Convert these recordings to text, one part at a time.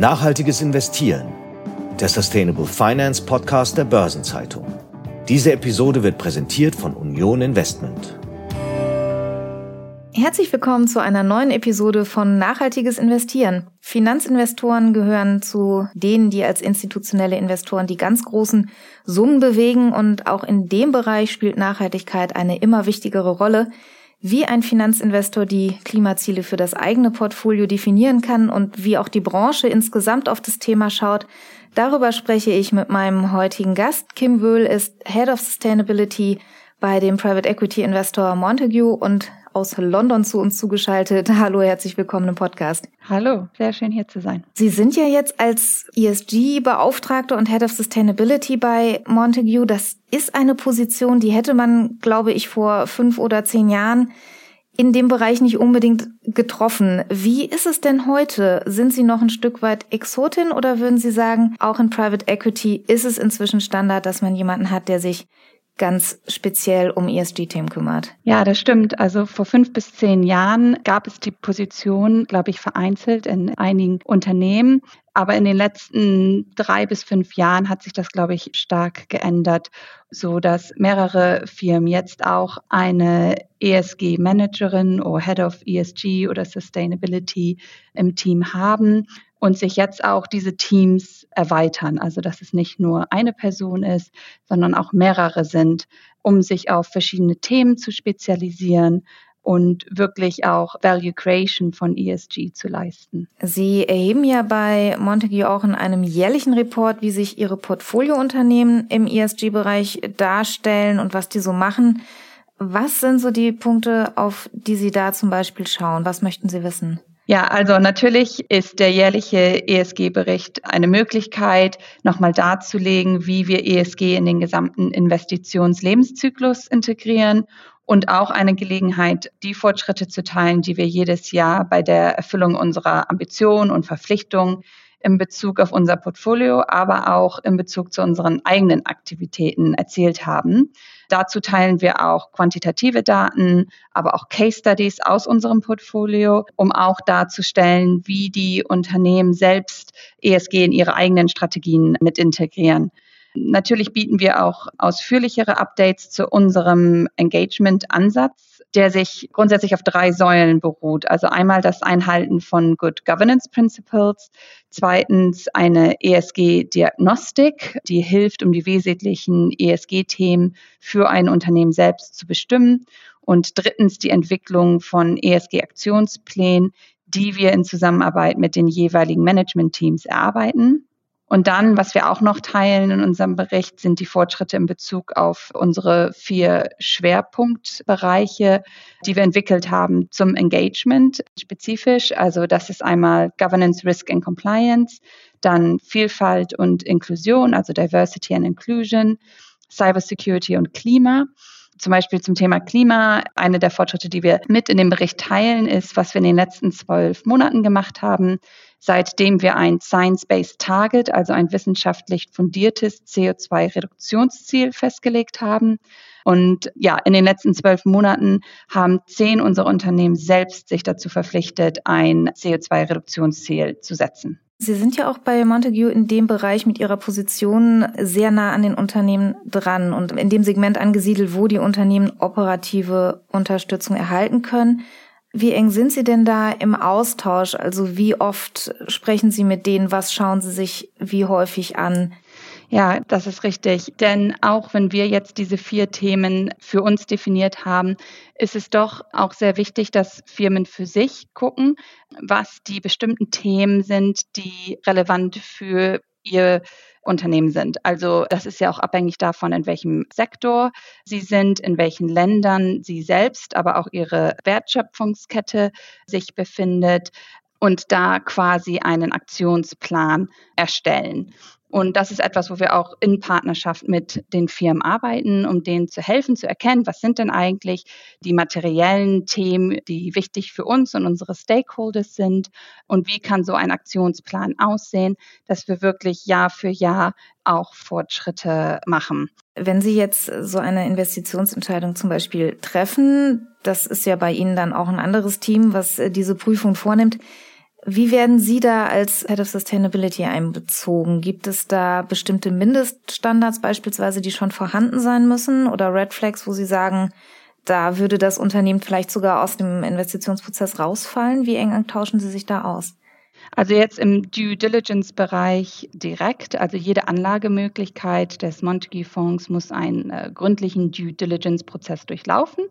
Nachhaltiges Investieren, der Sustainable Finance Podcast der Börsenzeitung. Diese Episode wird präsentiert von Union Investment. Herzlich willkommen zu einer neuen Episode von Nachhaltiges Investieren. Finanzinvestoren gehören zu denen, die als institutionelle Investoren die ganz großen Summen bewegen und auch in dem Bereich spielt Nachhaltigkeit eine immer wichtigere Rolle wie ein Finanzinvestor die Klimaziele für das eigene Portfolio definieren kann und wie auch die Branche insgesamt auf das Thema schaut. Darüber spreche ich mit meinem heutigen Gast. Kim Wöhl ist Head of Sustainability bei dem Private Equity Investor Montague und aus London zu uns zugeschaltet. Hallo, herzlich willkommen im Podcast. Hallo, sehr schön hier zu sein. Sie sind ja jetzt als ESG-Beauftragte und Head of Sustainability bei Montague. Das ist eine Position, die hätte man, glaube ich, vor fünf oder zehn Jahren in dem Bereich nicht unbedingt getroffen. Wie ist es denn heute? Sind Sie noch ein Stück weit Exotin oder würden Sie sagen, auch in Private Equity ist es inzwischen Standard, dass man jemanden hat, der sich ganz speziell um ESG-Themen kümmert. Ja, das stimmt. Also vor fünf bis zehn Jahren gab es die Position, glaube ich, vereinzelt in einigen Unternehmen. Aber in den letzten drei bis fünf Jahren hat sich das, glaube ich, stark geändert, so dass mehrere Firmen jetzt auch eine ESG-Managerin oder Head of ESG oder Sustainability im Team haben und sich jetzt auch diese Teams erweitern. Also dass es nicht nur eine Person ist, sondern auch mehrere sind, um sich auf verschiedene Themen zu spezialisieren und wirklich auch Value Creation von ESG zu leisten. Sie erheben ja bei Montague auch in einem jährlichen Report, wie sich Ihre Portfoliounternehmen im ESG-Bereich darstellen und was die so machen. Was sind so die Punkte, auf die Sie da zum Beispiel schauen? Was möchten Sie wissen? Ja, also natürlich ist der jährliche ESG-Bericht eine Möglichkeit, nochmal darzulegen, wie wir ESG in den gesamten Investitionslebenszyklus integrieren und auch eine Gelegenheit, die Fortschritte zu teilen, die wir jedes Jahr bei der Erfüllung unserer Ambitionen und Verpflichtungen in Bezug auf unser Portfolio, aber auch in Bezug zu unseren eigenen Aktivitäten erzählt haben. Dazu teilen wir auch quantitative Daten, aber auch Case Studies aus unserem Portfolio, um auch darzustellen, wie die Unternehmen selbst ESG in ihre eigenen Strategien mit integrieren. Natürlich bieten wir auch ausführlichere Updates zu unserem Engagement-Ansatz, der sich grundsätzlich auf drei Säulen beruht. Also einmal das Einhalten von Good Governance Principles, zweitens eine ESG-Diagnostik, die hilft, um die wesentlichen ESG-Themen für ein Unternehmen selbst zu bestimmen und drittens die Entwicklung von ESG-Aktionsplänen, die wir in Zusammenarbeit mit den jeweiligen Management-Teams erarbeiten. Und dann, was wir auch noch teilen in unserem Bericht, sind die Fortschritte in Bezug auf unsere vier Schwerpunktbereiche, die wir entwickelt haben zum Engagement spezifisch. Also das ist einmal Governance, Risk and Compliance, dann Vielfalt und Inklusion, also Diversity and Inclusion, Cybersecurity und Klima zum Beispiel zum Thema Klima. Eine der Fortschritte, die wir mit in dem Bericht teilen, ist, was wir in den letzten zwölf Monaten gemacht haben seitdem wir ein Science-Based Target, also ein wissenschaftlich fundiertes CO2-Reduktionsziel festgelegt haben. Und ja, in den letzten zwölf Monaten haben zehn unserer Unternehmen selbst sich dazu verpflichtet, ein CO2-Reduktionsziel zu setzen. Sie sind ja auch bei Montague in dem Bereich mit Ihrer Position sehr nah an den Unternehmen dran und in dem Segment angesiedelt, wo die Unternehmen operative Unterstützung erhalten können. Wie eng sind Sie denn da im Austausch? Also wie oft sprechen Sie mit denen? Was schauen Sie sich wie häufig an? Ja, das ist richtig. Denn auch wenn wir jetzt diese vier Themen für uns definiert haben, ist es doch auch sehr wichtig, dass Firmen für sich gucken, was die bestimmten Themen sind, die relevant für ihr Unternehmen sind. Also das ist ja auch abhängig davon, in welchem Sektor sie sind, in welchen Ländern sie selbst, aber auch ihre Wertschöpfungskette sich befindet und da quasi einen Aktionsplan erstellen. Und das ist etwas, wo wir auch in Partnerschaft mit den Firmen arbeiten, um denen zu helfen, zu erkennen, was sind denn eigentlich die materiellen Themen, die wichtig für uns und unsere Stakeholders sind und wie kann so ein Aktionsplan aussehen, dass wir wirklich Jahr für Jahr auch Fortschritte machen. Wenn Sie jetzt so eine Investitionsentscheidung zum Beispiel treffen, das ist ja bei Ihnen dann auch ein anderes Team, was diese Prüfung vornimmt. Wie werden Sie da als Head of Sustainability einbezogen? Gibt es da bestimmte Mindeststandards beispielsweise, die schon vorhanden sein müssen oder Red Flags, wo Sie sagen, da würde das Unternehmen vielleicht sogar aus dem Investitionsprozess rausfallen? Wie eng tauschen Sie sich da aus? Also jetzt im Due Diligence-Bereich direkt, also jede Anlagemöglichkeit des Montague-Fonds muss einen äh, gründlichen Due Diligence-Prozess durchlaufen,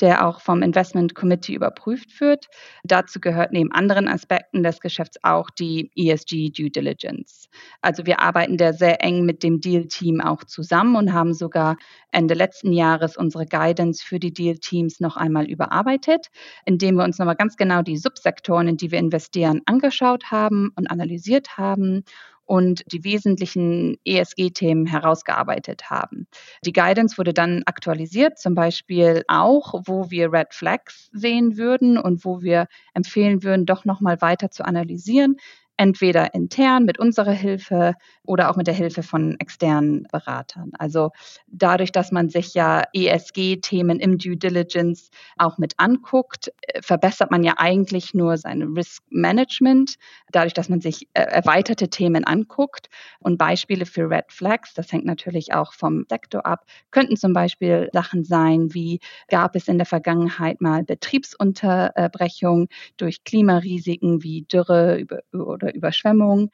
der auch vom Investment Committee überprüft wird. Dazu gehört neben anderen Aspekten des Geschäfts auch die ESG Due Diligence. Also wir arbeiten da sehr eng mit dem Deal-Team auch zusammen und haben sogar Ende letzten Jahres unsere Guidance für die Deal-Teams noch einmal überarbeitet, indem wir uns nochmal ganz genau die Subsektoren, in die wir investieren, angeschaut angeschaut haben und analysiert haben und die wesentlichen ESG-Themen herausgearbeitet haben. Die Guidance wurde dann aktualisiert, zum Beispiel auch, wo wir Red Flags sehen würden und wo wir empfehlen würden, doch nochmal weiter zu analysieren, entweder intern mit unserer Hilfe oder auch mit der Hilfe von externen Beratern. Also dadurch, dass man sich ja ESG-Themen im Due Diligence auch mit anguckt, verbessert man ja eigentlich nur sein Risk Management, dadurch, dass man sich äh, erweiterte Themen anguckt. Und Beispiele für Red Flags, das hängt natürlich auch vom Sektor ab, könnten zum Beispiel Sachen sein, wie gab es in der Vergangenheit mal Betriebsunterbrechung durch Klimarisiken wie Dürre oder Überschwemmung?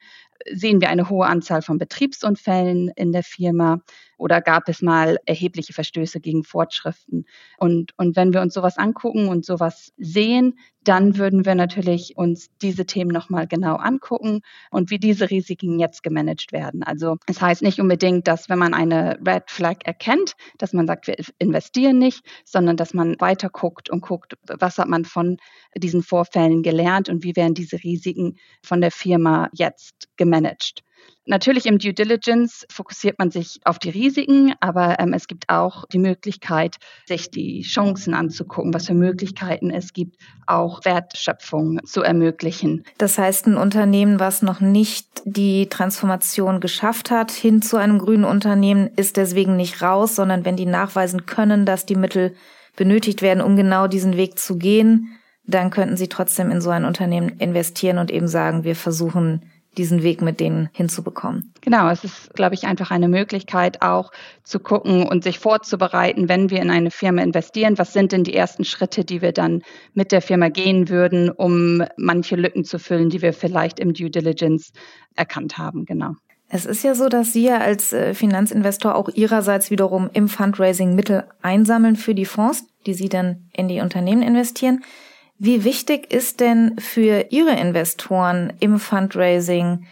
Sehen wir eine hohe Anzahl von Betriebsunfällen in der Firma? Oder gab es mal erhebliche Verstöße gegen Fortschriften? Und, und wenn wir uns sowas angucken und sowas sehen, dann würden wir natürlich uns diese Themen nochmal genau angucken und wie diese Risiken jetzt gemanagt werden. Also es das heißt nicht unbedingt, dass wenn man eine Red Flag erkennt, dass man sagt, wir investieren nicht, sondern dass man weiter guckt und guckt, was hat man von diesen Vorfällen gelernt und wie werden diese Risiken von der Firma jetzt gemanagt. Natürlich im Due Diligence fokussiert man sich auf die Risiken, aber ähm, es gibt auch die Möglichkeit, sich die Chancen anzugucken, was für Möglichkeiten es gibt, auch Wertschöpfung zu ermöglichen. Das heißt, ein Unternehmen, was noch nicht die Transformation geschafft hat hin zu einem grünen Unternehmen, ist deswegen nicht raus, sondern wenn die nachweisen können, dass die Mittel benötigt werden, um genau diesen Weg zu gehen, dann könnten sie trotzdem in so ein Unternehmen investieren und eben sagen, wir versuchen diesen Weg mit denen hinzubekommen. Genau, es ist, glaube ich, einfach eine Möglichkeit auch zu gucken und sich vorzubereiten, wenn wir in eine Firma investieren, was sind denn die ersten Schritte, die wir dann mit der Firma gehen würden, um manche Lücken zu füllen, die wir vielleicht im Due Diligence erkannt haben. Genau. Es ist ja so, dass Sie ja als äh, Finanzinvestor auch Ihrerseits wiederum im Fundraising Mittel einsammeln für die Fonds, die Sie dann in die Unternehmen investieren. Wie wichtig ist denn für Ihre Investoren im Fundraising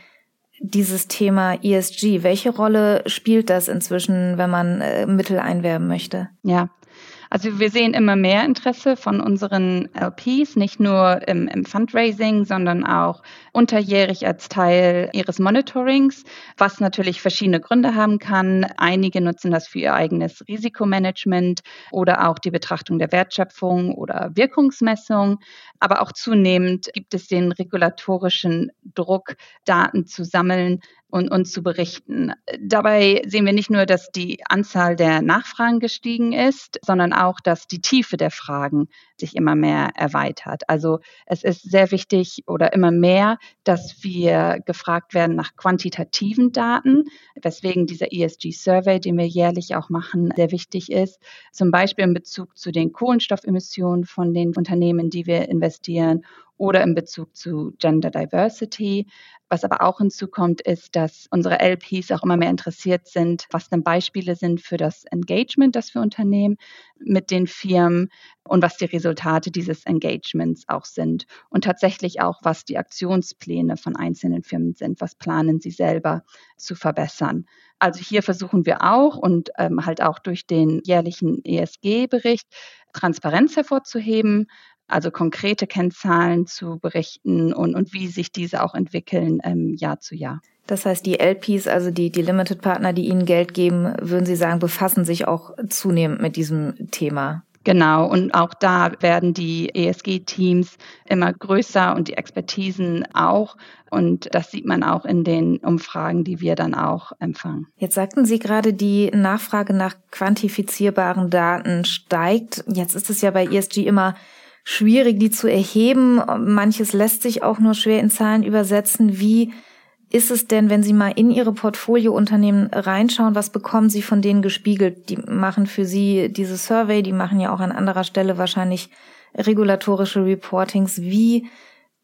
dieses Thema ESG? Welche Rolle spielt das inzwischen, wenn man äh, Mittel einwerben möchte? Ja, also wir sehen immer mehr Interesse von unseren LPs, nicht nur im, im, Fundraising, sondern auch unterjährig als Teil ihres Monitorings, was natürlich verschiedene Gründe haben kann. Einige nutzen das für ihr eigenes Risikomanagement oder auch die Betrachtung der Wertschöpfung oder Wirkungsmessung. Aber auch zunehmend gibt es den regulatorischen Druck, Daten zu sammeln, und, und zu berichten. Dabei sehen wir nicht nur, dass die Anzahl der Nachfragen gestiegen ist, sondern auch, dass die Tiefe der Fragen sich immer mehr erweitert. Also es ist sehr wichtig oder immer mehr, dass wir gefragt werden nach quantitativen Daten, weswegen dieser ESG-Survey, den wir jährlich auch machen, sehr wichtig ist. Zum Beispiel in Bezug zu den Kohlenstoffemissionen von den Unternehmen, die wir investieren oder in Bezug zu Gender Diversity. Was aber auch hinzukommt, ist, dass unsere LPs auch immer mehr interessiert sind, was denn Beispiele sind für das Engagement, das wir unternehmen mit den Firmen und was die Resultate dieses Engagements auch sind und tatsächlich auch, was die Aktionspläne von einzelnen Firmen sind, was planen sie selber zu verbessern. Also hier versuchen wir auch und ähm, halt auch durch den jährlichen ESG-Bericht Transparenz hervorzuheben, also konkrete Kennzahlen zu berichten und, und wie sich diese auch entwickeln ähm, Jahr zu Jahr. Das heißt, die LPs, also die, die Limited Partner, die Ihnen Geld geben, würden Sie sagen, befassen sich auch zunehmend mit diesem Thema. Genau, und auch da werden die ESG-Teams immer größer und die Expertisen auch. Und das sieht man auch in den Umfragen, die wir dann auch empfangen. Jetzt sagten Sie gerade, die Nachfrage nach quantifizierbaren Daten steigt. Jetzt ist es ja bei ESG immer schwierig, die zu erheben. Manches lässt sich auch nur schwer in Zahlen übersetzen. Wie ist es denn, wenn Sie mal in Ihre Portfoliounternehmen reinschauen, was bekommen Sie von denen gespiegelt? Die machen für Sie diese Survey, die machen ja auch an anderer Stelle wahrscheinlich regulatorische Reportings. Wie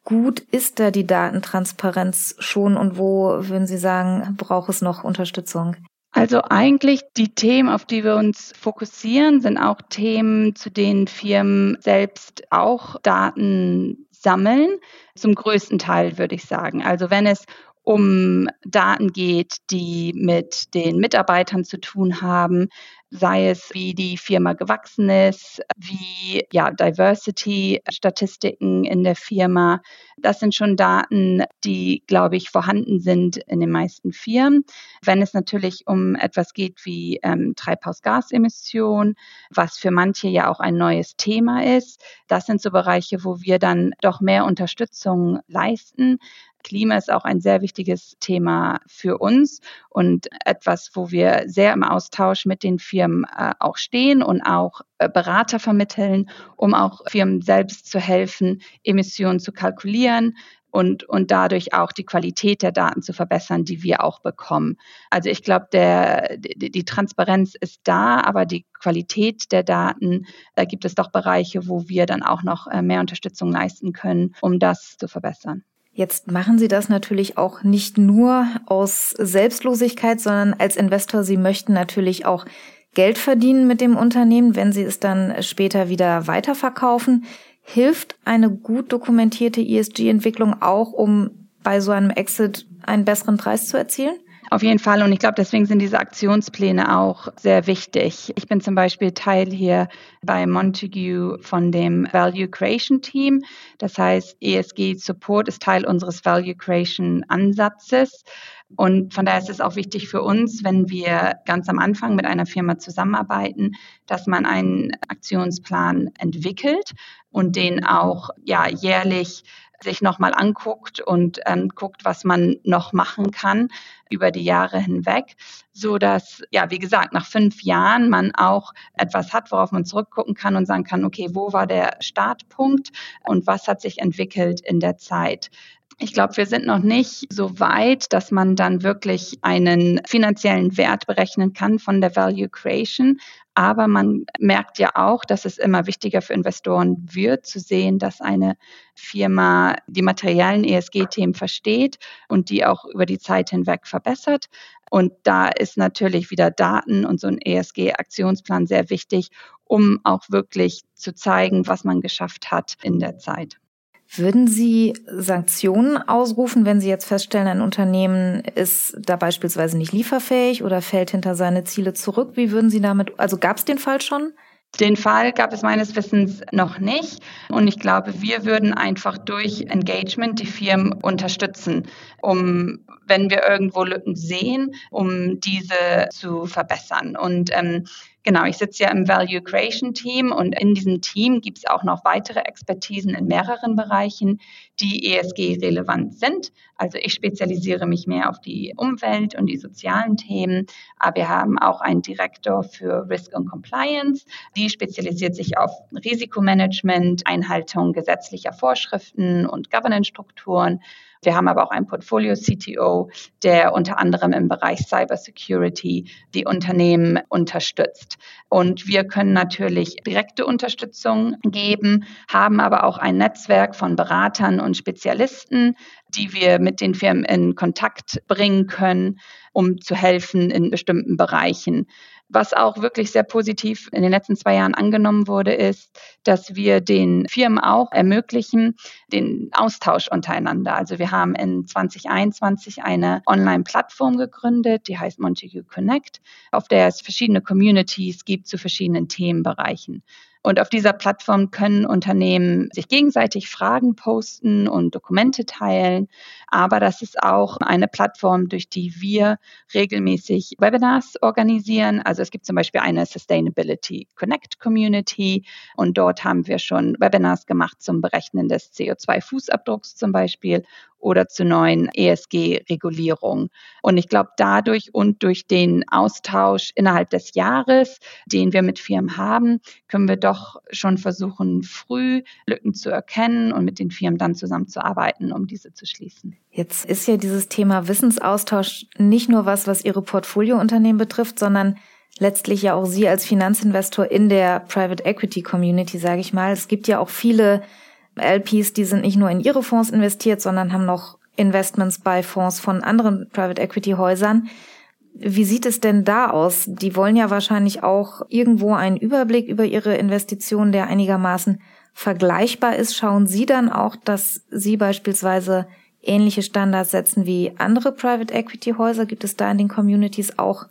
gut ist da die Datentransparenz schon und wo würden Sie sagen, braucht es noch Unterstützung? Also eigentlich die Themen, auf die wir uns fokussieren, sind auch Themen, zu denen Firmen selbst auch Daten sammeln. Zum größten Teil würde ich sagen. Also wenn es um Daten geht, die mit den Mitarbeitern zu tun haben, sei es wie die Firma gewachsen ist, wie ja Diversity-Statistiken in der Firma. Das sind schon Daten, die, glaube ich, vorhanden sind in den meisten Firmen. Wenn es natürlich um etwas geht wie ähm, Treibhausgasemissionen, was für manche ja auch ein neues Thema ist, das sind so Bereiche, wo wir dann doch mehr Unterstützung leisten. Klima ist auch ein sehr wichtiges Thema für uns und etwas, wo wir sehr im Austausch mit den Firmen äh, auch stehen und auch äh, Berater vermitteln, um auch Firmen selbst zu helfen, Emissionen zu kalkulieren, und, und dadurch auch die Qualität der Daten zu verbessern, die wir auch bekommen. Also ich glaube, die, die Transparenz ist da, aber die Qualität der Daten, da gibt es doch Bereiche, wo wir dann auch noch äh, mehr Unterstützung leisten können, um das zu verbessern. Jetzt machen Sie das natürlich auch nicht nur aus Selbstlosigkeit, sondern als Investor, Sie möchten natürlich auch Geld verdienen mit dem Unternehmen, wenn Sie es dann später wieder weiterverkaufen. Hilft eine gut dokumentierte ESG-Entwicklung auch, um bei so einem Exit einen besseren Preis zu erzielen? Auf jeden Fall. Und ich glaube, deswegen sind diese Aktionspläne auch sehr wichtig. Ich bin zum Beispiel Teil hier bei Montague von dem Value Creation Team. Das heißt, ESG Support ist Teil unseres Value Creation Ansatzes. Und von daher ist es auch wichtig für uns, wenn wir ganz am Anfang mit einer Firma zusammenarbeiten, dass man einen Aktionsplan entwickelt und den auch ja jährlich sich nochmal anguckt und ähm, guckt, was man noch machen kann über die Jahre hinweg, so dass, ja, wie gesagt, nach fünf Jahren man auch etwas hat, worauf man zurückgucken kann und sagen kann, okay, wo war der Startpunkt und was hat sich entwickelt in der Zeit? Ich glaube, wir sind noch nicht so weit, dass man dann wirklich einen finanziellen Wert berechnen kann von der Value Creation. Aber man merkt ja auch, dass es immer wichtiger für Investoren wird, zu sehen, dass eine Firma die materiellen ESG-Themen versteht und die auch über die Zeit hinweg verbessert. Und da ist natürlich wieder Daten und so ein ESG-Aktionsplan sehr wichtig, um auch wirklich zu zeigen, was man geschafft hat in der Zeit. Würden Sie Sanktionen ausrufen, wenn Sie jetzt feststellen, ein Unternehmen ist da beispielsweise nicht lieferfähig oder fällt hinter seine Ziele zurück? Wie würden Sie damit, also gab es den Fall schon? Den Fall gab es meines Wissens noch nicht. Und ich glaube, wir würden einfach durch Engagement die Firmen unterstützen, um, wenn wir irgendwo Lücken sehen, um diese zu verbessern. Und ähm, Genau, ich sitze ja im Value Creation Team und in diesem Team gibt es auch noch weitere Expertisen in mehreren Bereichen, die ESG-relevant sind. Also ich spezialisiere mich mehr auf die Umwelt und die sozialen Themen, aber wir haben auch einen Direktor für Risk und Compliance, die spezialisiert sich auf Risikomanagement, Einhaltung gesetzlicher Vorschriften und Governance-Strukturen. Wir haben aber auch einen Portfolio-CTO, der unter anderem im Bereich Cybersecurity die Unternehmen unterstützt. Und wir können natürlich direkte Unterstützung geben, haben aber auch ein Netzwerk von Beratern und Spezialisten, die wir mit den Firmen in Kontakt bringen können, um zu helfen in bestimmten Bereichen. Was auch wirklich sehr positiv in den letzten zwei Jahren angenommen wurde, ist, dass wir den Firmen auch ermöglichen, den Austausch untereinander. Also wir haben in 2021 eine Online-Plattform gegründet, die heißt Montague Connect, auf der es verschiedene Communities gibt zu verschiedenen Themenbereichen. Und auf dieser Plattform können Unternehmen sich gegenseitig Fragen posten und Dokumente teilen. Aber das ist auch eine Plattform, durch die wir regelmäßig Webinars organisieren. Also es gibt zum Beispiel eine Sustainability Connect Community und dort haben wir schon Webinars gemacht zum Berechnen des CO2-Fußabdrucks zum Beispiel oder zu neuen ESG-Regulierungen. Und ich glaube, dadurch und durch den Austausch innerhalb des Jahres, den wir mit Firmen haben, können wir doch schon versuchen, früh Lücken zu erkennen und mit den Firmen dann zusammenzuarbeiten, um diese zu schließen. Jetzt ist ja dieses Thema Wissensaustausch nicht nur was, was Ihre Portfoliounternehmen betrifft, sondern letztlich ja auch Sie als Finanzinvestor in der Private Equity Community, sage ich mal. Es gibt ja auch viele LPs, die sind nicht nur in ihre Fonds investiert, sondern haben noch Investments bei Fonds von anderen Private Equity Häusern. Wie sieht es denn da aus? Die wollen ja wahrscheinlich auch irgendwo einen Überblick über ihre Investitionen, der einigermaßen vergleichbar ist. Schauen Sie dann auch, dass Sie beispielsweise ähnliche Standards setzen wie andere Private Equity Häuser? Gibt es da in den Communities auch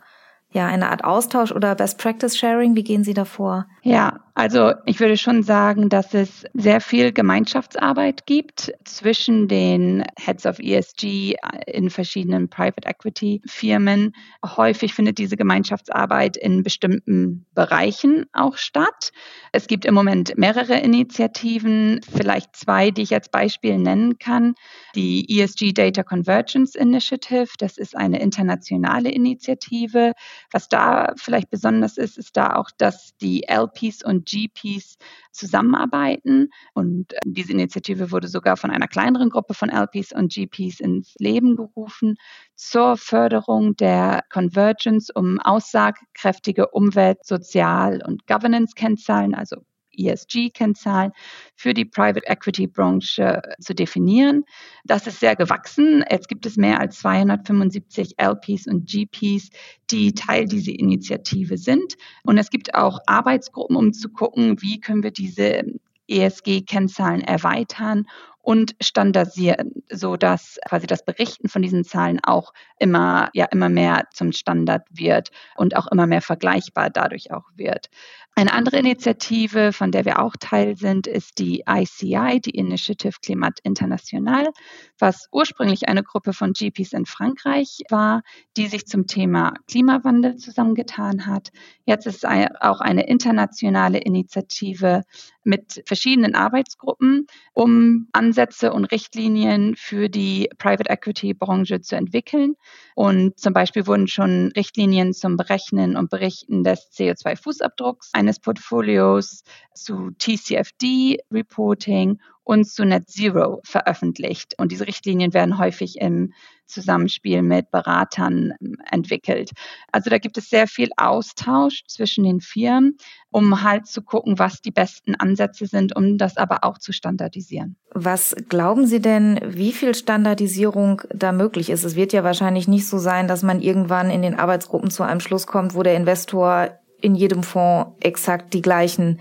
ja eine Art Austausch oder Best Practice Sharing? Wie gehen Sie davor? Ja, also ich würde schon sagen, dass es sehr viel Gemeinschaftsarbeit gibt zwischen den Heads of ESG in verschiedenen Private Equity Firmen. Häufig findet diese Gemeinschaftsarbeit in bestimmten Bereichen auch statt. Es gibt im Moment mehrere Initiativen, vielleicht zwei, die ich als Beispiel nennen kann. Die ESG Data Convergence Initiative, das ist eine internationale Initiative. Was da vielleicht besonders ist, ist da auch, dass die LPs und GPs zusammenarbeiten. Und äh, diese Initiative wurde sogar von einer kleineren Gruppe von LPs und GPs ins Leben gerufen zur Förderung der Convergence, um aussagekräftige Umwelt-, Sozial- und Governance-Kennzahlen, also ESG-Kennzahlen für die Private Equity-Branche zu definieren. Das ist sehr gewachsen. Jetzt gibt es mehr als 275 LPs und GPs, die Teil dieser Initiative sind. Und es gibt auch Arbeitsgruppen, um zu gucken, wie können wir diese ESG-Kennzahlen erweitern und standardisieren, so dass quasi das Berichten von diesen Zahlen auch immer, ja, immer mehr zum Standard wird und auch immer mehr vergleichbar dadurch auch wird. Eine andere Initiative, von der wir auch Teil sind, ist die ICI, die Initiative Climat International, was ursprünglich eine Gruppe von GPs in Frankreich war, die sich zum Thema Klimawandel zusammengetan hat. Jetzt ist es auch eine internationale Initiative mit verschiedenen Arbeitsgruppen, um Ansätze und Richtlinien für die Private Equity Branche zu entwickeln. Und zum Beispiel wurden schon Richtlinien zum Berechnen und Berichten des CO2-Fußabdrucks eines Portfolios zu TCFD-Reporting und zu Net Zero veröffentlicht. Und diese Richtlinien werden häufig im Zusammenspiel mit Beratern ähm, entwickelt. Also da gibt es sehr viel Austausch zwischen den Firmen, um halt zu gucken, was die besten Ansätze sind, um das aber auch zu standardisieren. Was glauben Sie denn, wie viel Standardisierung da möglich ist? Es wird ja wahrscheinlich nicht so sein, dass man irgendwann in den Arbeitsgruppen zu einem Schluss kommt, wo der Investor in jedem Fonds exakt die gleichen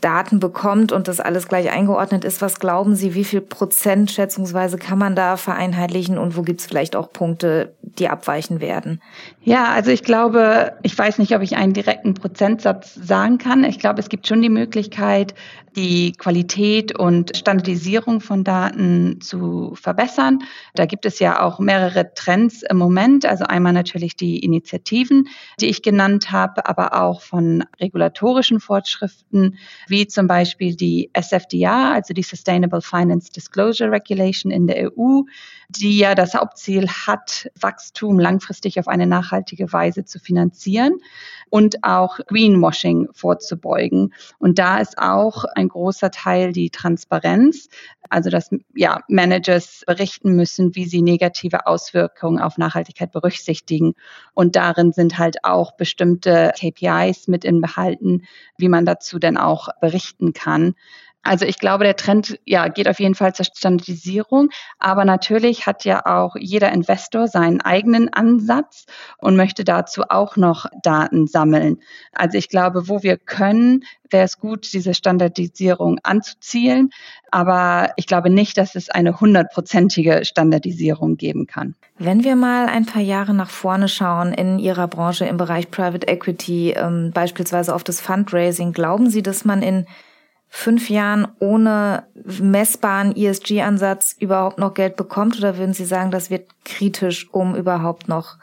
Daten bekommt und das alles gleich eingeordnet ist. Was glauben Sie, wie viel Prozent schätzungsweise kann man da vereinheitlichen und wo gibt es vielleicht auch Punkte, die abweichen werden? Ja, also ich glaube, ich weiß nicht, ob ich einen direkten Prozentsatz sagen kann. Ich glaube, es gibt schon die Möglichkeit, die Qualität und Standardisierung von Daten zu verbessern. Da gibt es ja auch mehrere Trends im Moment. Also einmal natürlich die Initiativen, die ich genannt habe, aber auch von regulatorischen Fortschriften, wie zum Beispiel die SFDR, also die Sustainable Finance Disclosure Regulation in der EU, die ja das Hauptziel hat, Wachstum langfristig auf eine nachhaltige Weise zu finanzieren und auch Greenwashing vorzubeugen. Und da ist auch ein großer Teil die Transparenz, also dass ja, Managers berichten müssen, wie sie negative Auswirkungen auf Nachhaltigkeit berücksichtigen. Und darin sind halt auch bestimmte KPIs mit inbehalten, wie man dazu denn auch berichten kann. Also ich glaube, der Trend ja, geht auf jeden Fall zur Standardisierung. Aber natürlich hat ja auch jeder Investor seinen eigenen Ansatz und möchte dazu auch noch Daten sammeln. Also ich glaube, wo wir können, wäre es gut, diese Standardisierung anzuzielen. Aber ich glaube nicht, dass es eine hundertprozentige Standardisierung geben kann. Wenn wir mal ein paar Jahre nach vorne schauen in Ihrer Branche im Bereich Private Equity, ähm, beispielsweise auf das Fundraising, glauben Sie, dass man in fünf Jahren ohne messbaren ESG-Ansatz überhaupt noch Geld bekommt? Oder würden Sie sagen, das wird kritisch, um überhaupt noch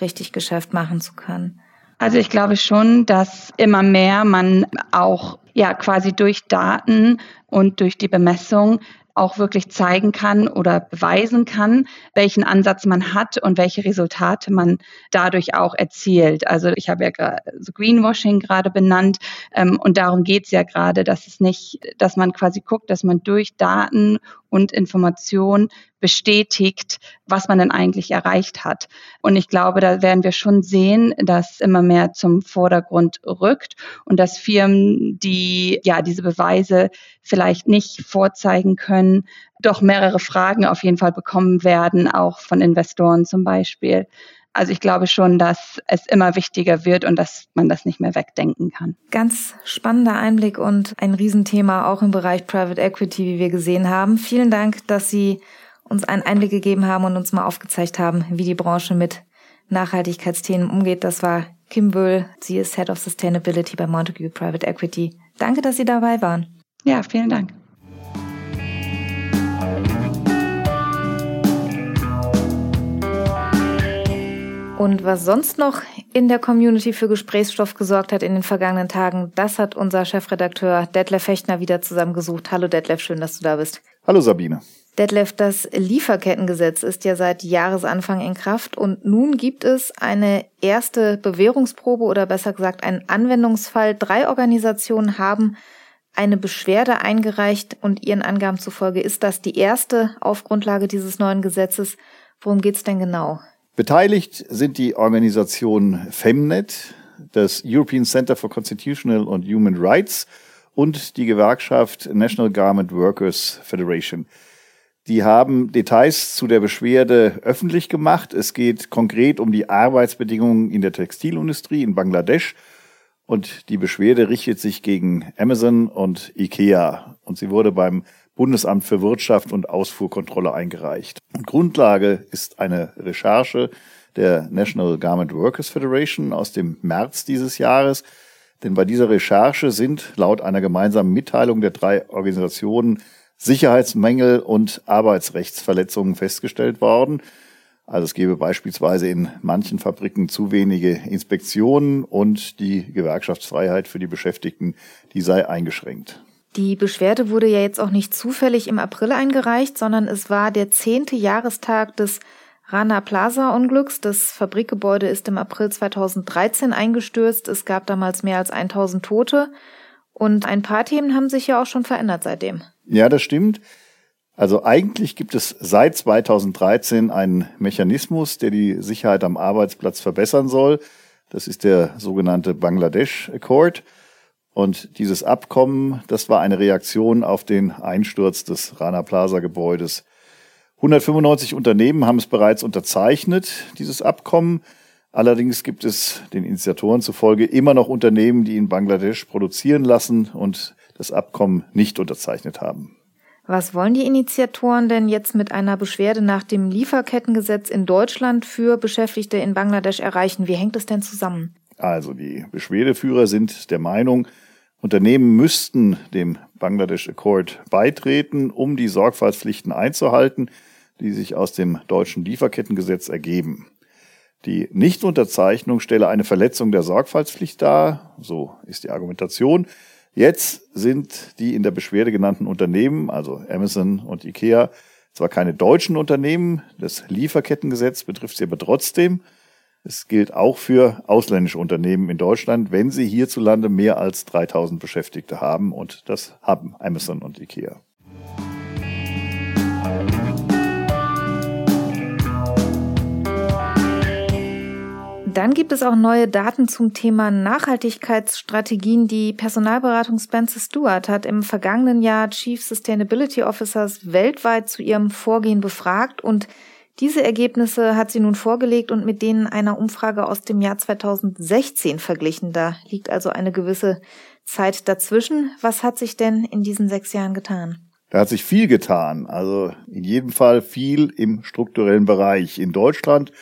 richtig Geschäft machen zu können? Also ich glaube schon, dass immer mehr man auch ja quasi durch Daten und durch die Bemessung auch wirklich zeigen kann oder beweisen kann, welchen Ansatz man hat und welche Resultate man dadurch auch erzielt. Also ich habe ja so Greenwashing gerade benannt ähm, und darum geht es ja gerade, dass es nicht, dass man quasi guckt, dass man durch Daten und Information bestätigt, was man denn eigentlich erreicht hat. Und ich glaube, da werden wir schon sehen, dass immer mehr zum Vordergrund rückt und dass Firmen, die ja diese Beweise vielleicht nicht vorzeigen können, doch mehrere Fragen auf jeden Fall bekommen werden, auch von Investoren zum Beispiel. Also ich glaube schon, dass es immer wichtiger wird und dass man das nicht mehr wegdenken kann. Ganz spannender Einblick und ein Riesenthema auch im Bereich Private Equity, wie wir gesehen haben. Vielen Dank, dass Sie uns einen Einblick gegeben haben und uns mal aufgezeigt haben, wie die Branche mit Nachhaltigkeitsthemen umgeht. Das war Kim Wöhl. Sie ist Head of Sustainability bei Montague Private Equity. Danke, dass Sie dabei waren. Ja, vielen Dank. Und was sonst noch in der Community für Gesprächsstoff gesorgt hat in den vergangenen Tagen, das hat unser Chefredakteur Detlef Fechtner wieder zusammengesucht. Hallo Detlef, schön, dass du da bist. Hallo Sabine. Detlef, das Lieferkettengesetz ist ja seit Jahresanfang in Kraft und nun gibt es eine erste Bewährungsprobe oder besser gesagt einen Anwendungsfall. Drei Organisationen haben eine Beschwerde eingereicht und ihren Angaben zufolge ist das die erste auf Grundlage dieses neuen Gesetzes. Worum geht's denn genau? Beteiligt sind die Organisation Femnet, das European Center for Constitutional and Human Rights und die Gewerkschaft National Garment Workers Federation. Die haben Details zu der Beschwerde öffentlich gemacht. Es geht konkret um die Arbeitsbedingungen in der Textilindustrie in Bangladesch. Und die Beschwerde richtet sich gegen Amazon und IKEA. Und sie wurde beim Bundesamt für Wirtschaft und Ausfuhrkontrolle eingereicht. Und Grundlage ist eine Recherche der National Garment Workers Federation aus dem März dieses Jahres. Denn bei dieser Recherche sind laut einer gemeinsamen Mitteilung der drei Organisationen Sicherheitsmängel und Arbeitsrechtsverletzungen festgestellt worden. Also es gäbe beispielsweise in manchen Fabriken zu wenige Inspektionen und die Gewerkschaftsfreiheit für die Beschäftigten, die sei eingeschränkt. Die Beschwerde wurde ja jetzt auch nicht zufällig im April eingereicht, sondern es war der zehnte Jahrestag des Rana Plaza Unglücks. Das Fabrikgebäude ist im April 2013 eingestürzt. Es gab damals mehr als 1000 Tote. Und ein paar Themen haben sich ja auch schon verändert seitdem. Ja, das stimmt. Also eigentlich gibt es seit 2013 einen Mechanismus, der die Sicherheit am Arbeitsplatz verbessern soll. Das ist der sogenannte Bangladesh Accord. Und dieses Abkommen, das war eine Reaktion auf den Einsturz des Rana Plaza Gebäudes. 195 Unternehmen haben es bereits unterzeichnet, dieses Abkommen. Allerdings gibt es den Initiatoren zufolge immer noch Unternehmen, die in Bangladesch produzieren lassen und das Abkommen nicht unterzeichnet haben. Was wollen die Initiatoren denn jetzt mit einer Beschwerde nach dem Lieferkettengesetz in Deutschland für Beschäftigte in Bangladesch erreichen? Wie hängt es denn zusammen? Also die Beschwerdeführer sind der Meinung, Unternehmen müssten dem Bangladesh Accord beitreten, um die Sorgfaltspflichten einzuhalten, die sich aus dem deutschen Lieferkettengesetz ergeben. Die Nichtunterzeichnung stelle eine Verletzung der Sorgfaltspflicht dar, so ist die Argumentation. Jetzt sind die in der Beschwerde genannten Unternehmen, also Amazon und IKEA, zwar keine deutschen Unternehmen, das Lieferkettengesetz betrifft sie aber trotzdem. Es gilt auch für ausländische Unternehmen in Deutschland, wenn sie hierzulande mehr als 3000 Beschäftigte haben und das haben Amazon und IKEA. Dann gibt es auch neue Daten zum Thema Nachhaltigkeitsstrategien. Die Personalberatung Spencer Stewart hat im vergangenen Jahr Chief Sustainability Officers weltweit zu ihrem Vorgehen befragt und diese Ergebnisse hat sie nun vorgelegt und mit denen einer Umfrage aus dem Jahr 2016 verglichen. Da liegt also eine gewisse Zeit dazwischen. Was hat sich denn in diesen sechs Jahren getan? Da hat sich viel getan. Also in jedem Fall viel im strukturellen Bereich. In Deutschland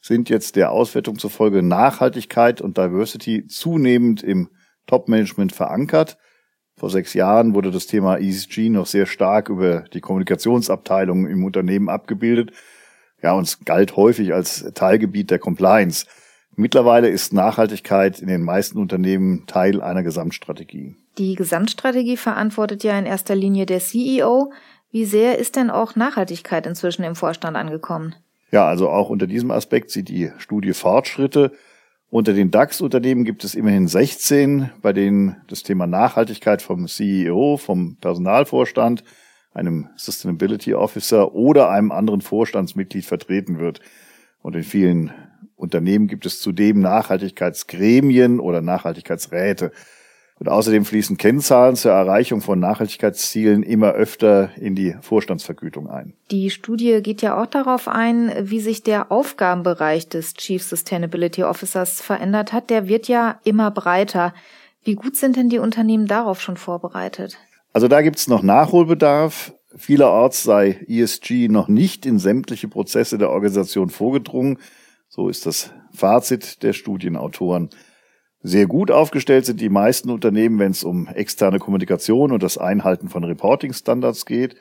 sind jetzt der Auswertung zufolge Nachhaltigkeit und Diversity zunehmend im Top-Management verankert. Vor sechs Jahren wurde das Thema ESG noch sehr stark über die Kommunikationsabteilung im Unternehmen abgebildet. Ja, uns galt häufig als Teilgebiet der Compliance. Mittlerweile ist Nachhaltigkeit in den meisten Unternehmen Teil einer Gesamtstrategie. Die Gesamtstrategie verantwortet ja in erster Linie der CEO. Wie sehr ist denn auch Nachhaltigkeit inzwischen im Vorstand angekommen? Ja, also auch unter diesem Aspekt sieht die Studie Fortschritte. Unter den DAX-Unternehmen gibt es immerhin 16, bei denen das Thema Nachhaltigkeit vom CEO, vom Personalvorstand, einem Sustainability Officer oder einem anderen Vorstandsmitglied vertreten wird. Und in vielen Unternehmen gibt es zudem Nachhaltigkeitsgremien oder Nachhaltigkeitsräte. Und außerdem fließen Kennzahlen zur Erreichung von Nachhaltigkeitszielen immer öfter in die Vorstandsvergütung ein. Die Studie geht ja auch darauf ein, wie sich der Aufgabenbereich des Chief Sustainability Officers verändert hat. Der wird ja immer breiter. Wie gut sind denn die Unternehmen darauf schon vorbereitet? Also da gibt es noch Nachholbedarf. Vielerorts sei ESG noch nicht in sämtliche Prozesse der Organisation vorgedrungen. So ist das Fazit der Studienautoren. Sehr gut aufgestellt sind die meisten Unternehmen, wenn es um externe Kommunikation und das Einhalten von Reporting-Standards geht.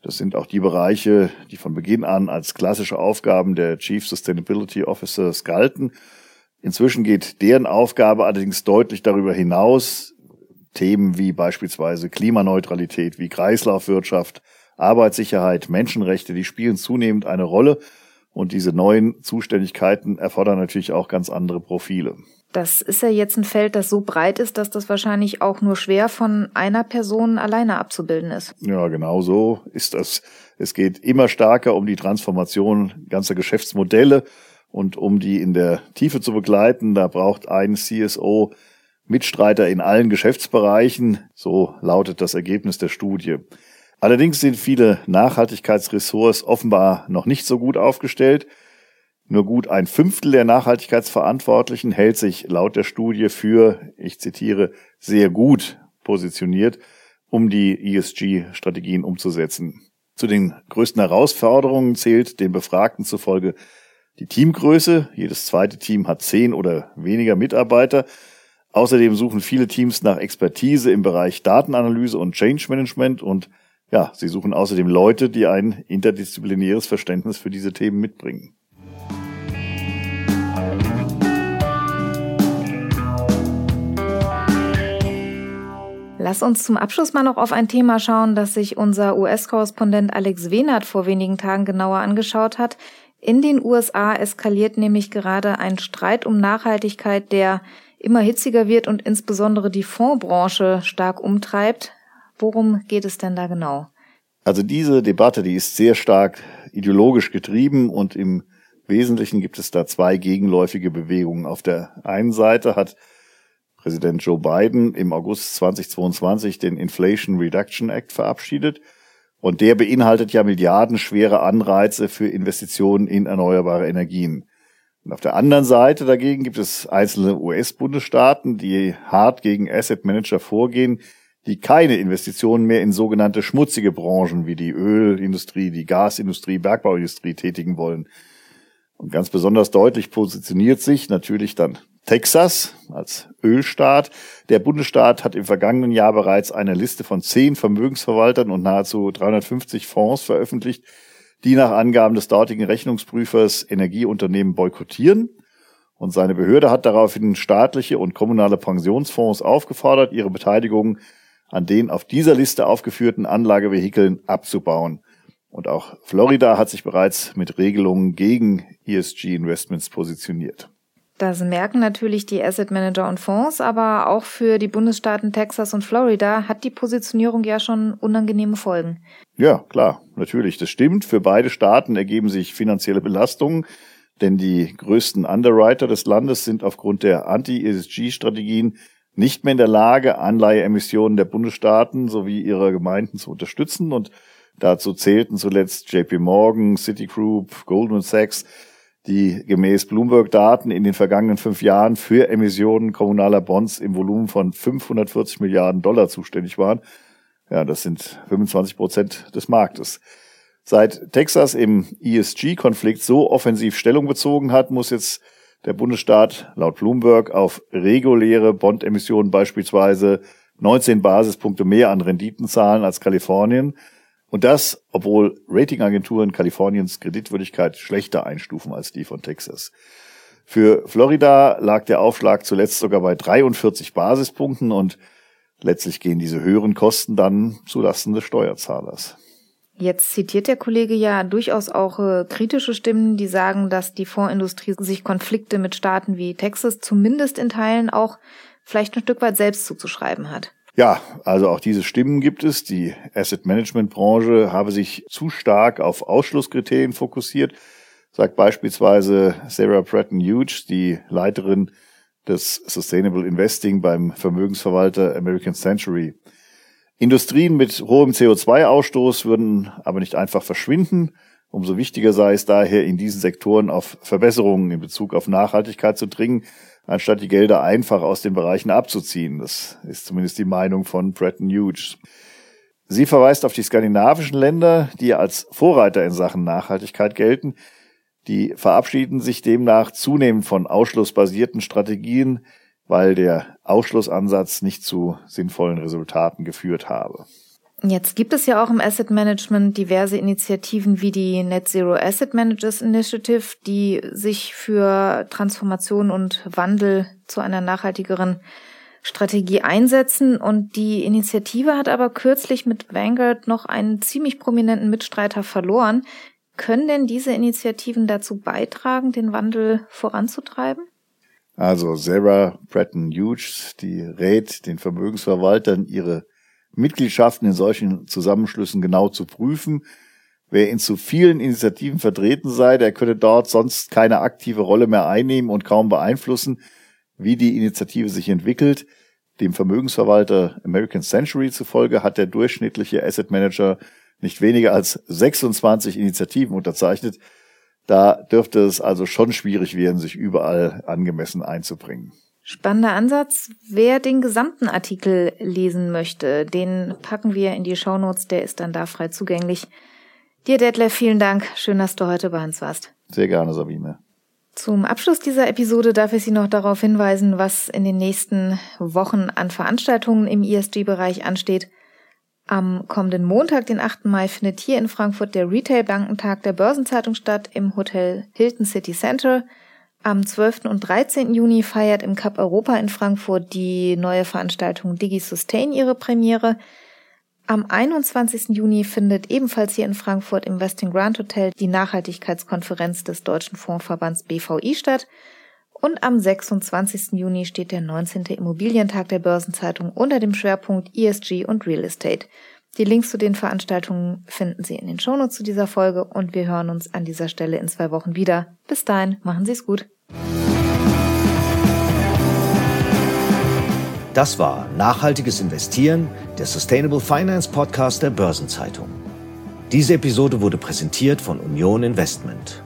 Das sind auch die Bereiche, die von Beginn an als klassische Aufgaben der Chief Sustainability Officers galten. Inzwischen geht deren Aufgabe allerdings deutlich darüber hinaus. Themen wie beispielsweise Klimaneutralität, wie Kreislaufwirtschaft, Arbeitssicherheit, Menschenrechte, die spielen zunehmend eine Rolle. Und diese neuen Zuständigkeiten erfordern natürlich auch ganz andere Profile. Das ist ja jetzt ein Feld, das so breit ist, dass das wahrscheinlich auch nur schwer von einer Person alleine abzubilden ist. Ja, genau so ist das. Es geht immer stärker um die Transformation ganzer Geschäftsmodelle und um die in der Tiefe zu begleiten. Da braucht ein CSO Mitstreiter in allen Geschäftsbereichen. So lautet das Ergebnis der Studie. Allerdings sind viele Nachhaltigkeitsressorts offenbar noch nicht so gut aufgestellt. Nur gut ein Fünftel der Nachhaltigkeitsverantwortlichen hält sich laut der Studie für, ich zitiere, sehr gut positioniert, um die ESG-Strategien umzusetzen. Zu den größten Herausforderungen zählt den Befragten zufolge die Teamgröße. Jedes zweite Team hat zehn oder weniger Mitarbeiter. Außerdem suchen viele Teams nach Expertise im Bereich Datenanalyse und Change Management und ja, sie suchen außerdem Leute, die ein interdisziplinäres Verständnis für diese Themen mitbringen. Lass uns zum Abschluss mal noch auf ein Thema schauen, das sich unser US-Korrespondent Alex Wehnert vor wenigen Tagen genauer angeschaut hat. In den USA eskaliert nämlich gerade ein Streit um Nachhaltigkeit, der immer hitziger wird und insbesondere die Fondsbranche stark umtreibt. Worum geht es denn da genau? Also diese Debatte, die ist sehr stark ideologisch getrieben und im Wesentlichen gibt es da zwei gegenläufige Bewegungen. Auf der einen Seite hat Präsident Joe Biden im August 2022 den Inflation Reduction Act verabschiedet. Und der beinhaltet ja milliardenschwere Anreize für Investitionen in erneuerbare Energien. Und auf der anderen Seite dagegen gibt es einzelne US-Bundesstaaten, die hart gegen Asset Manager vorgehen, die keine Investitionen mehr in sogenannte schmutzige Branchen wie die Ölindustrie, die Gasindustrie, Bergbauindustrie tätigen wollen. Und ganz besonders deutlich positioniert sich natürlich dann Texas als Ölstaat. Der Bundesstaat hat im vergangenen Jahr bereits eine Liste von zehn Vermögensverwaltern und nahezu 350 Fonds veröffentlicht, die nach Angaben des dortigen Rechnungsprüfers Energieunternehmen boykottieren. Und seine Behörde hat daraufhin staatliche und kommunale Pensionsfonds aufgefordert, ihre Beteiligung an den auf dieser Liste aufgeführten Anlagevehikeln abzubauen. Und auch Florida hat sich bereits mit Regelungen gegen ESG-Investments positioniert. Das merken natürlich die Asset Manager und Fonds, aber auch für die Bundesstaaten Texas und Florida hat die Positionierung ja schon unangenehme Folgen. Ja, klar, natürlich, das stimmt. Für beide Staaten ergeben sich finanzielle Belastungen, denn die größten Underwriter des Landes sind aufgrund der Anti-ESG-Strategien nicht mehr in der Lage, Anleiheemissionen der Bundesstaaten sowie ihrer Gemeinden zu unterstützen und dazu zählten zuletzt JP Morgan, Citigroup, Goldman Sachs, die gemäß Bloomberg-Daten in den vergangenen fünf Jahren für Emissionen kommunaler Bonds im Volumen von 540 Milliarden Dollar zuständig waren. Ja, das sind 25 Prozent des Marktes. Seit Texas im ESG-Konflikt so offensiv Stellung bezogen hat, muss jetzt der Bundesstaat laut Bloomberg auf reguläre Bondemissionen beispielsweise 19 Basispunkte mehr an Renditen zahlen als Kalifornien. Und das, obwohl Ratingagenturen Kaliforniens Kreditwürdigkeit schlechter einstufen als die von Texas. Für Florida lag der Aufschlag zuletzt sogar bei 43 Basispunkten und letztlich gehen diese höheren Kosten dann zulasten des Steuerzahlers. Jetzt zitiert der Kollege ja durchaus auch äh, kritische Stimmen, die sagen, dass die Fondsindustrie sich Konflikte mit Staaten wie Texas zumindest in Teilen auch vielleicht ein Stück weit selbst zuzuschreiben hat. Ja, also auch diese Stimmen gibt es. Die Asset Management Branche habe sich zu stark auf Ausschlusskriterien fokussiert, sagt beispielsweise Sarah Pratton Hughes, die Leiterin des Sustainable Investing beim Vermögensverwalter American Century. Industrien mit hohem CO2-Ausstoß würden aber nicht einfach verschwinden. Umso wichtiger sei es daher, in diesen Sektoren auf Verbesserungen in Bezug auf Nachhaltigkeit zu dringen, anstatt die Gelder einfach aus den Bereichen abzuziehen. Das ist zumindest die Meinung von Bretton Hughes. Sie verweist auf die skandinavischen Länder, die als Vorreiter in Sachen Nachhaltigkeit gelten. Die verabschieden sich demnach zunehmend von ausschlussbasierten Strategien, weil der Ausschlussansatz nicht zu sinnvollen Resultaten geführt habe. Jetzt gibt es ja auch im Asset Management diverse Initiativen wie die Net Zero Asset Managers Initiative, die sich für Transformation und Wandel zu einer nachhaltigeren Strategie einsetzen. Und die Initiative hat aber kürzlich mit Vanguard noch einen ziemlich prominenten Mitstreiter verloren. Können denn diese Initiativen dazu beitragen, den Wandel voranzutreiben? Also Sarah Bretton Hughes, die rät den Vermögensverwaltern, ihre Mitgliedschaften in solchen Zusammenschlüssen genau zu prüfen. Wer in zu vielen Initiativen vertreten sei, der könne dort sonst keine aktive Rolle mehr einnehmen und kaum beeinflussen, wie die Initiative sich entwickelt. Dem Vermögensverwalter American Century zufolge hat der durchschnittliche Asset Manager nicht weniger als 26 Initiativen unterzeichnet. Da dürfte es also schon schwierig werden, sich überall angemessen einzubringen. Spannender Ansatz. Wer den gesamten Artikel lesen möchte, den packen wir in die Shownotes, der ist dann da frei zugänglich. Dir, Detlef, vielen Dank. Schön, dass du heute bei uns warst. Sehr gerne, Sabine. Zum Abschluss dieser Episode darf ich Sie noch darauf hinweisen, was in den nächsten Wochen an Veranstaltungen im ESG-Bereich ansteht. Am kommenden Montag, den 8. Mai, findet hier in Frankfurt der Retail-Bankentag der Börsenzeitung statt im Hotel Hilton City Center. Am 12. und 13. Juni feiert im Cup Europa in Frankfurt die neue Veranstaltung Digi Sustain ihre Premiere. Am 21. Juni findet ebenfalls hier in Frankfurt im Westin Grand Hotel die Nachhaltigkeitskonferenz des Deutschen Fondsverbands BVI statt. Und am 26. Juni steht der 19. Immobilientag der Börsenzeitung unter dem Schwerpunkt ESG und Real Estate. Die Links zu den Veranstaltungen finden Sie in den Shownotes zu dieser Folge und wir hören uns an dieser Stelle in zwei Wochen wieder. Bis dahin, machen Sie es gut. Das war Nachhaltiges Investieren, der Sustainable Finance Podcast der Börsenzeitung. Diese Episode wurde präsentiert von Union Investment.